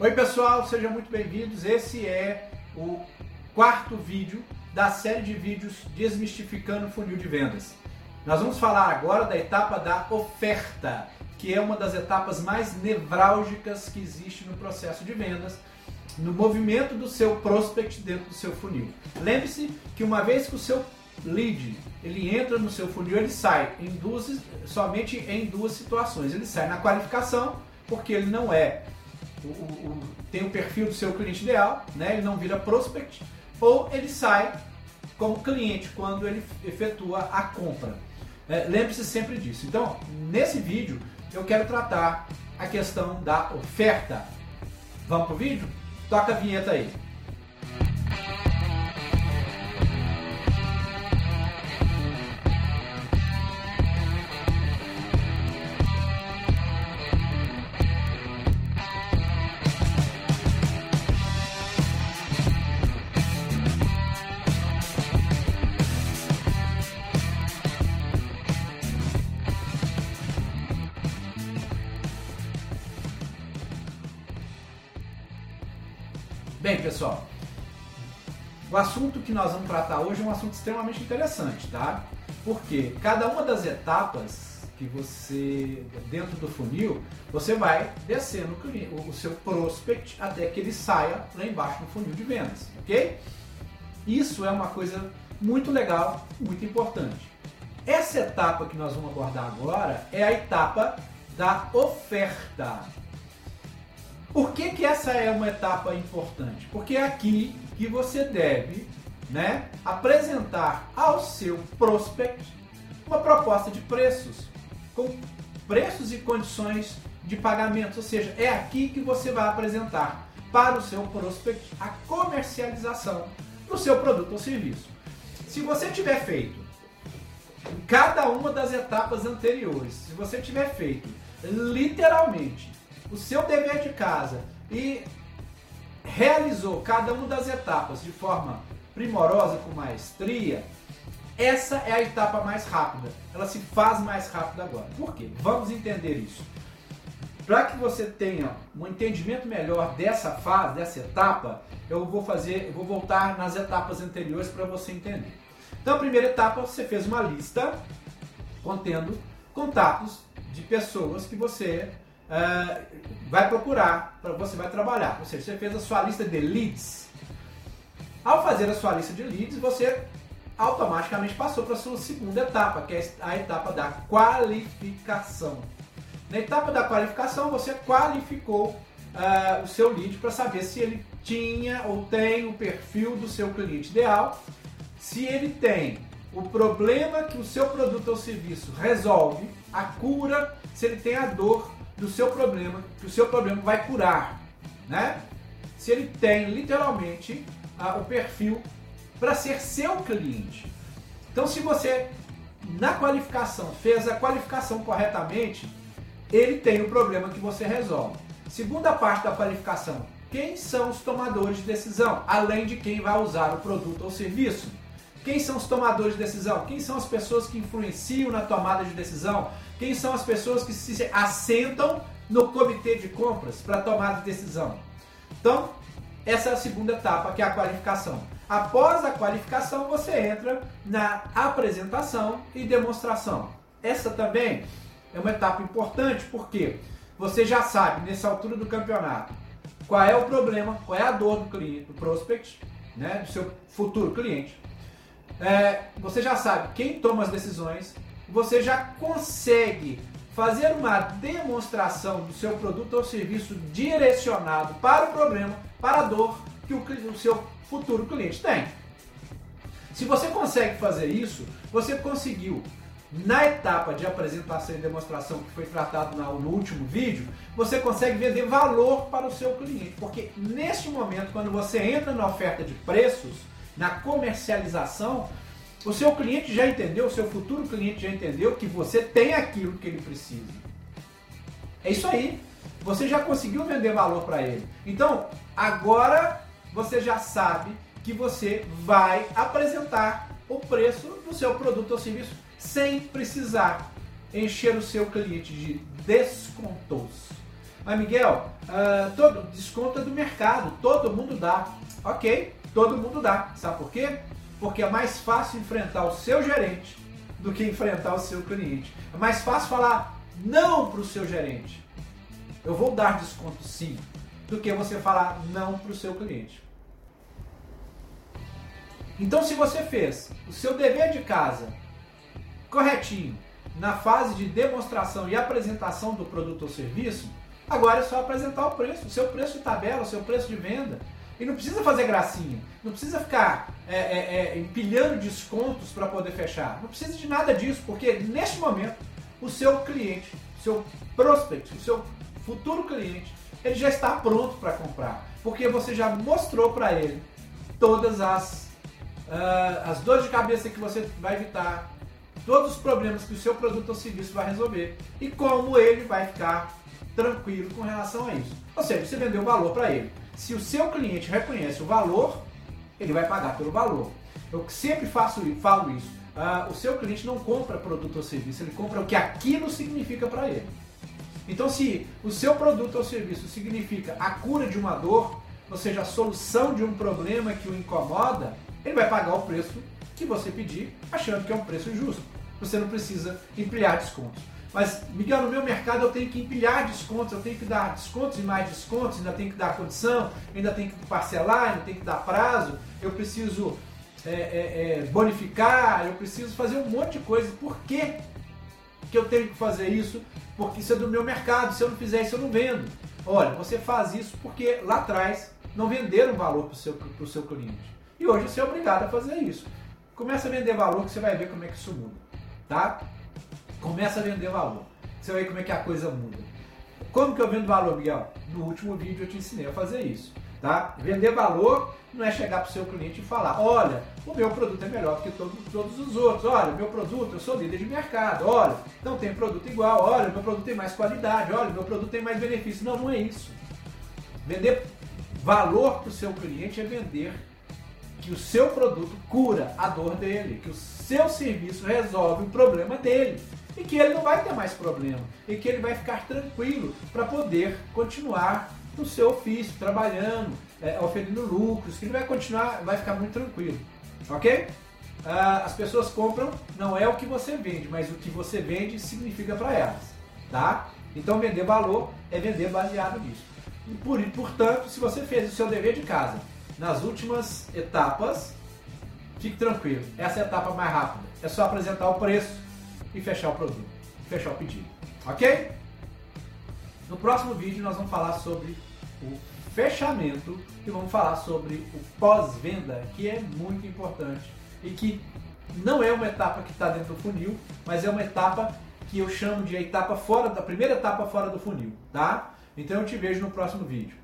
Oi pessoal, sejam muito bem-vindos. Esse é o quarto vídeo da série de vídeos Desmistificando Funil de Vendas. Nós vamos falar agora da etapa da oferta, que é uma das etapas mais nevrálgicas que existe no processo de vendas, no movimento do seu prospect dentro do seu funil. Lembre-se que uma vez que o seu lead ele entra no seu funil, ele sai em duas, somente em duas situações. Ele sai na qualificação, porque ele não é o, o, tem o perfil do seu cliente ideal, né? ele não vira prospect, ou ele sai como cliente quando ele efetua a compra. É, Lembre-se sempre disso. Então, nesse vídeo, eu quero tratar a questão da oferta. Vamos pro vídeo? Toca a vinheta aí. Pessoal, o assunto que nós vamos tratar hoje é um assunto extremamente interessante, tá? Porque cada uma das etapas que você, dentro do funil, você vai descendo o seu prospect até que ele saia lá embaixo no funil de vendas, ok? Isso é uma coisa muito legal, muito importante. Essa etapa que nós vamos abordar agora é a etapa da oferta. Por que, que essa é uma etapa importante? Porque é aqui que você deve né, apresentar ao seu prospect uma proposta de preços, com preços e condições de pagamento. Ou seja, é aqui que você vai apresentar para o seu prospect a comercialização do seu produto ou serviço. Se você tiver feito em cada uma das etapas anteriores, se você tiver feito literalmente o seu dever de casa e realizou cada uma das etapas de forma primorosa, com maestria, essa é a etapa mais rápida. Ela se faz mais rápida agora. Por quê? Vamos entender isso. Para que você tenha um entendimento melhor dessa fase, dessa etapa, eu vou fazer, eu vou voltar nas etapas anteriores para você entender. Então, a primeira etapa, você fez uma lista contendo contatos de pessoas que você uh, vai procurar, você vai trabalhar. Ou seja, você fez a sua lista de leads. Ao fazer a sua lista de leads, você automaticamente passou para a sua segunda etapa, que é a etapa da qualificação. Na etapa da qualificação, você qualificou uh, o seu lead para saber se ele tinha ou tem o perfil do seu cliente ideal, se ele tem o problema que o seu produto ou serviço resolve, a cura, se ele tem a dor do seu problema, que o seu problema vai curar, né? Se ele tem literalmente uh, o perfil para ser seu cliente. Então, se você na qualificação fez a qualificação corretamente, ele tem o problema que você resolve. Segunda parte da qualificação: quem são os tomadores de decisão, além de quem vai usar o produto ou serviço? Quem são os tomadores de decisão? Quem são as pessoas que influenciam na tomada de decisão? Quem são as pessoas que se assentam no comitê de compras para tomar de decisão? Então, essa é a segunda etapa, que é a qualificação. Após a qualificação, você entra na apresentação e demonstração. Essa também é uma etapa importante porque você já sabe, nessa altura do campeonato, qual é o problema, qual é a dor do cliente, do prospect, né, do seu futuro cliente. É, você já sabe quem toma as decisões, você já consegue fazer uma demonstração do seu produto ou serviço direcionado para o problema, para a dor que o, o seu futuro cliente tem. Se você consegue fazer isso, você conseguiu na etapa de apresentação e demonstração que foi tratado no último vídeo, você consegue vender valor para o seu cliente, porque neste momento, quando você entra na oferta de preços, na comercialização, o seu cliente já entendeu, o seu futuro cliente já entendeu que você tem aquilo que ele precisa. É isso aí. Você já conseguiu vender valor para ele. Então, agora você já sabe que você vai apresentar o preço do seu produto ou serviço sem precisar encher o seu cliente de descontos. Mas Miguel, uh, todo, desconto é do mercado, todo mundo dá. Ok, todo mundo dá. Sabe por quê? Porque é mais fácil enfrentar o seu gerente do que enfrentar o seu cliente. É mais fácil falar não para o seu gerente. Eu vou dar desconto sim, do que você falar não para o seu cliente. Então, se você fez o seu dever de casa corretinho na fase de demonstração e apresentação do produto ou serviço, agora é só apresentar o preço, o seu preço de tabela, o seu preço de venda. E não precisa fazer gracinha, não precisa ficar é, é, é, empilhando descontos para poder fechar. Não precisa de nada disso, porque neste momento o seu cliente, o seu prospect, o seu futuro cliente, ele já está pronto para comprar, porque você já mostrou para ele todas as, uh, as dores de cabeça que você vai evitar, todos os problemas que o seu produto ou serviço vai resolver e como ele vai ficar tranquilo com relação a isso. Ou seja, você vendeu valor para ele. Se o seu cliente reconhece o valor, ele vai pagar pelo valor. Eu sempre faço, falo isso. Uh, o seu cliente não compra produto ou serviço, ele compra o que aquilo significa para ele. Então, se o seu produto ou serviço significa a cura de uma dor, ou seja, a solução de um problema que o incomoda, ele vai pagar o preço que você pedir, achando que é um preço justo. Você não precisa empilhar descontos. Mas, Miguel, no meu mercado eu tenho que empilhar descontos, eu tenho que dar descontos e mais descontos, ainda tenho que dar condição, ainda tenho que parcelar, ainda tenho que dar prazo, eu preciso é, é, é, bonificar, eu preciso fazer um monte de coisa. Por que, que eu tenho que fazer isso? Porque isso é do meu mercado, se eu não fizer isso eu não vendo. Olha, você faz isso porque lá atrás não venderam valor para o seu, seu cliente. E hoje você é obrigado a fazer isso. Começa a vender valor que você vai ver como é que isso muda. Tá? Começa a vender valor. Você vai como é que a coisa muda. Como que eu vendo valor, Miguel? No último vídeo eu te ensinei a fazer isso. Tá? Vender valor não é chegar para o seu cliente e falar, olha, o meu produto é melhor que todo, todos os outros, olha, o meu produto, eu sou líder de mercado, olha, não tem produto igual, olha, o meu produto tem mais qualidade, olha, o meu produto tem mais benefício. Não, não é isso. Vender valor para o seu cliente é vender que o seu produto cura a dor dele, que o seu serviço resolve o problema dele e que ele não vai ter mais problema e que ele vai ficar tranquilo para poder continuar no seu ofício, trabalhando, é, oferecendo lucros, que ele vai continuar, vai ficar muito tranquilo, ok? Ah, as pessoas compram não é o que você vende, mas o que você vende significa para elas, tá? Então vender valor é vender baseado nisso. E por, portanto, se você fez o seu dever de casa nas últimas etapas, fique tranquilo. Essa é a etapa mais rápida. É só apresentar o preço e fechar o produto, fechar o pedido. Ok? No próximo vídeo nós vamos falar sobre o fechamento e vamos falar sobre o pós-venda, que é muito importante e que não é uma etapa que está dentro do funil, mas é uma etapa que eu chamo de etapa fora da primeira etapa fora do funil, tá? Então eu te vejo no próximo vídeo.